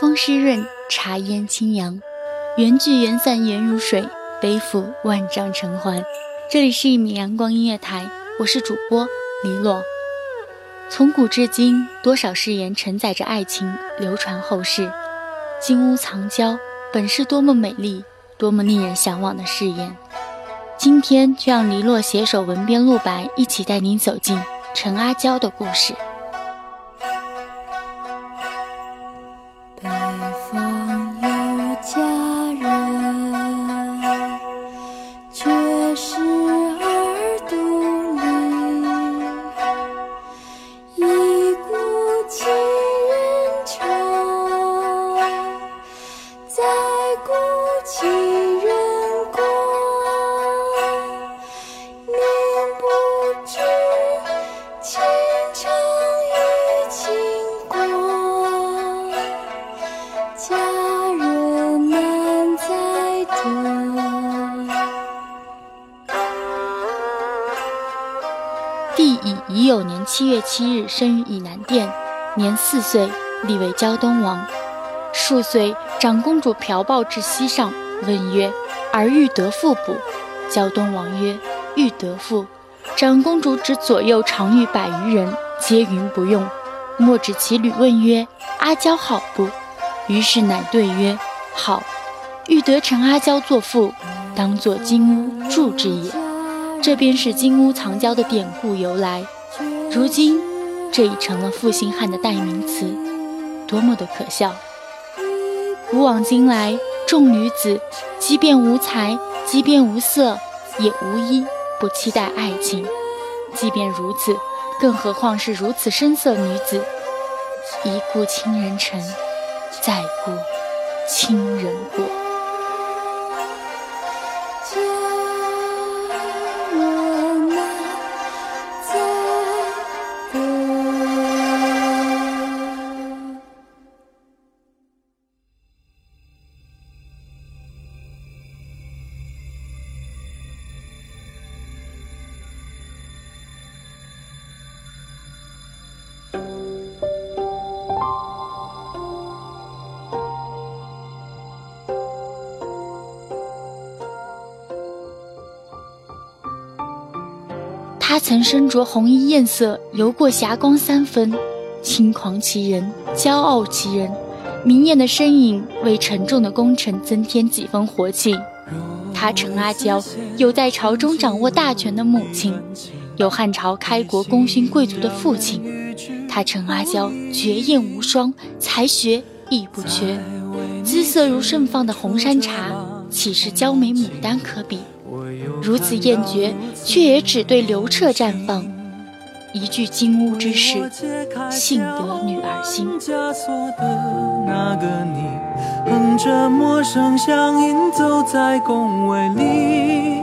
风湿润，茶烟清扬，缘聚缘散缘如水，背负万丈尘寰。这里是一米阳光音乐台，我是主播黎洛。从古至今，多少誓言承载着爱情流传后世。金屋藏娇本是多么美丽、多么令人向往的誓言。今天就让黎洛携手文编陆白，一起带您走进陈阿娇的故事。七月七日生于以南殿，年四岁，立为胶东王。数岁，长公主嫖报至西上，问曰：“儿欲得妇不？”胶东王曰：“欲得妇。”长公主指左右常遇百余人，皆云不用。莫指其女问曰：“阿娇好不？”于是乃对曰：“好。”欲得陈阿娇作妇，当作金屋住之也。这便是金屋藏娇的典故由来。如今，这已成了负心汉的代名词，多么的可笑！古往今来，众女子，即便无才，即便无色，也无一不期待爱情。即便如此，更何况是如此深色女子？一顾倾人城，再顾倾人国。他曾身着红衣艳色，游过霞光三分，轻狂其人，骄傲其人。明艳的身影为沉重的功臣增添几分活气。他陈阿娇有在朝中掌握大权的母亲，有汉朝开国功勋贵族的父亲。他陈阿娇绝艳无双，才学亦不缺，姿色如盛放的红山茶，岂是娇美牡丹可比？如此艳绝，却也只对刘彻绽放。一句金屋之事，幸得女儿心。那个你，哼着陌生乡音，走在宫闱里。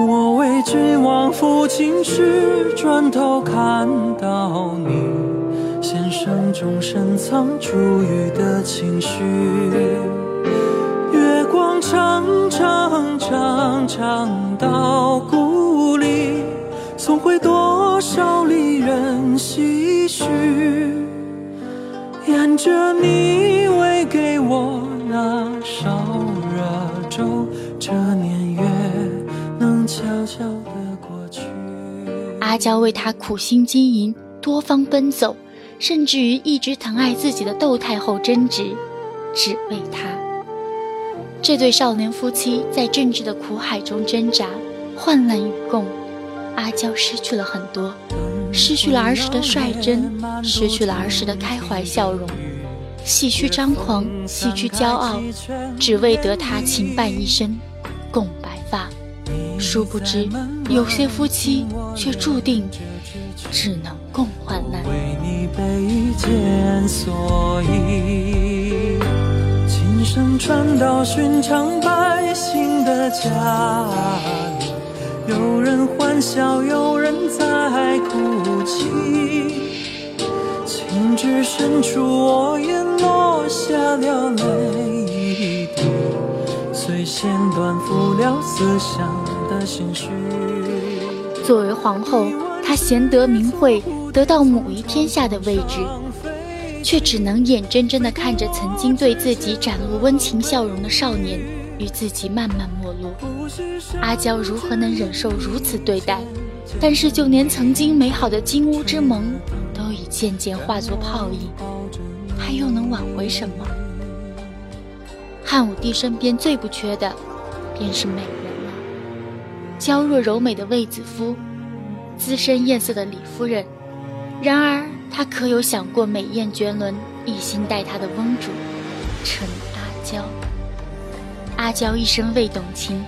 我为君王抚琴时，转头看到你，弦声中深藏珠玉的情绪。长长长长到故里，送回多少离人唏嘘。沿着你喂给我那烧热粥，这年月能悄悄的过去。阿娇为他苦心经营，多方奔走，甚至于一直疼爱自己的窦太后争执，只为他。这对少年夫妻在政治的苦海中挣扎，患难与共。阿娇失去了很多，失去了儿时的率真，失去了儿时的开怀笑容，戏谑张狂，戏谑骄傲，只为得他情伴一生。共白发。殊不知，有些夫妻却注定只能共患难。为你背件所以，声传到寻常百姓的家里，有人欢笑，有人在哭泣。情至深处，我也落下了泪一滴，虽弦断，付了思乡。作为皇后，她贤德明慧，得到母仪天下的位置，却只能眼睁睁地看着曾经对自己展露温情笑容的少年与自己慢慢没落。阿娇如何能忍受如此对待？但是就连曾经美好的金屋之盟，都已渐渐化作泡影，她又能挽回什么？汉武帝身边最不缺的，便是美人了。娇弱柔美的卫子夫，资深艳色的李夫人。然而，他可有想过美艳绝伦、一心待他的翁主陈阿娇？阿娇一生未懂情，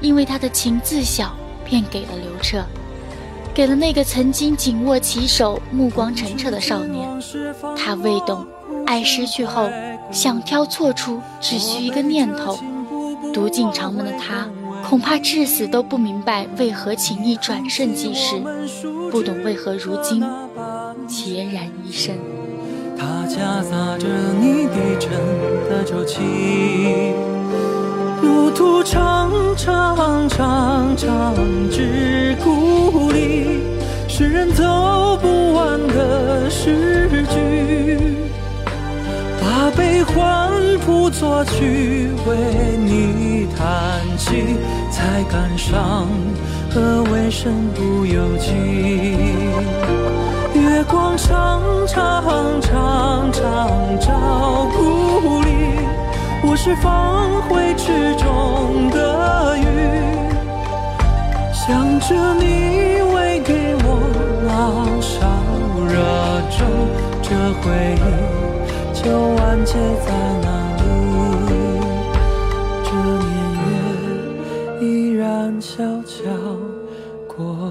因为她的情自小便给了刘彻，给了那个曾经紧握其手、目光澄澈的少年。他未懂，爱失去后，想挑错处只需一个念头。独进长门的他。恐怕至死都不明白为何情意转瞬即逝，不懂为何如今孑然一身。它夹杂着你低沉的周期，路途长长长长至故里，是人走不完的诗句，把悲欢谱作曲为你弹起。才感伤，何为身不由己？月光长长长长照故里，我是放回池中的鱼，想着你喂给我那烧热粥，这回忆就完结在那里，这年月依然？悄悄过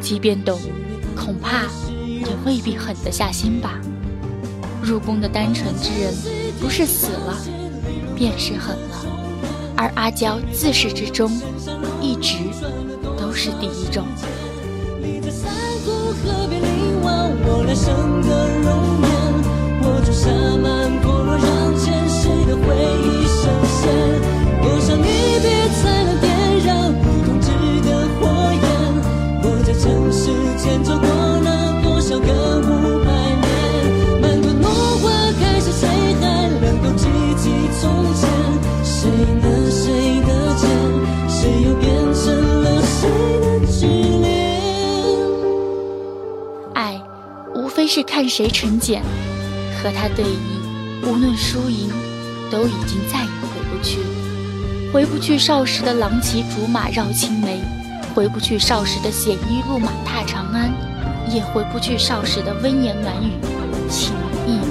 即便懂，恐怕也未必狠得下心吧。入宫的单纯之人，不是死了，便是狠了。而阿娇自始至终，一直都是第一种。是看谁成茧，和他对弈，无论输赢，都已经再也回不去。回不去少时的郎骑竹马绕青梅，回不去少时的鲜衣怒马踏长安，也回不去少时的温言暖语情意绵。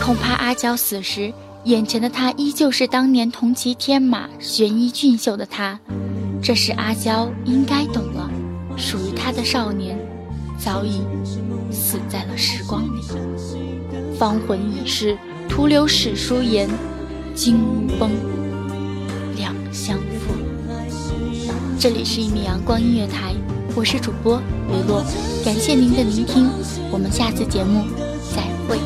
恐怕阿娇死时，眼前的他依旧是当年同骑天马、悬衣俊秀的他。这时阿娇应该懂了，属于他的少年，早已死在了时光里，芳魂已逝，徒留史书言：金乌崩，两相负。这里是一米阳光音乐台，我是主播雨落，感谢您的聆听，我们下次节目再会。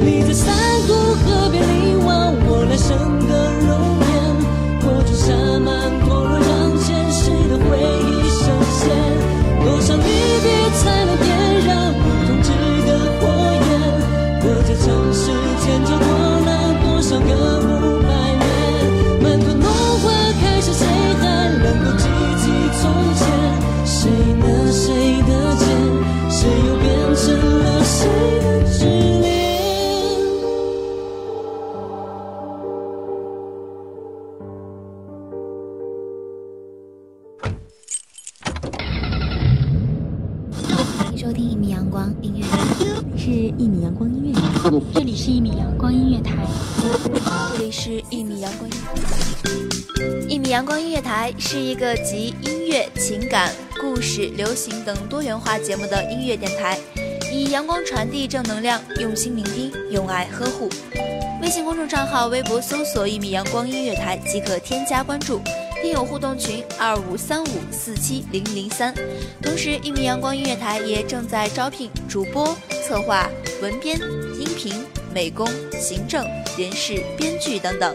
你在收听一米阳光音乐，是一米阳光音乐，这里是一米阳光音乐台，这里是一米阳光。一米阳光音乐台是一个集音乐、情感、故事、流行等多元化节目的音乐电台，以阳光传递正能量，用心聆听，用爱呵护。微信公众账号、微博搜索“一米阳光音乐台”即可添加关注。听友互动群二五三五四七零零三，同时一米阳光音乐台也正在招聘主播、策划、文编、音频、美工、行政、人事、编剧等等。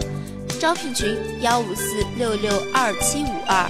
招聘群幺五四六六二七五二，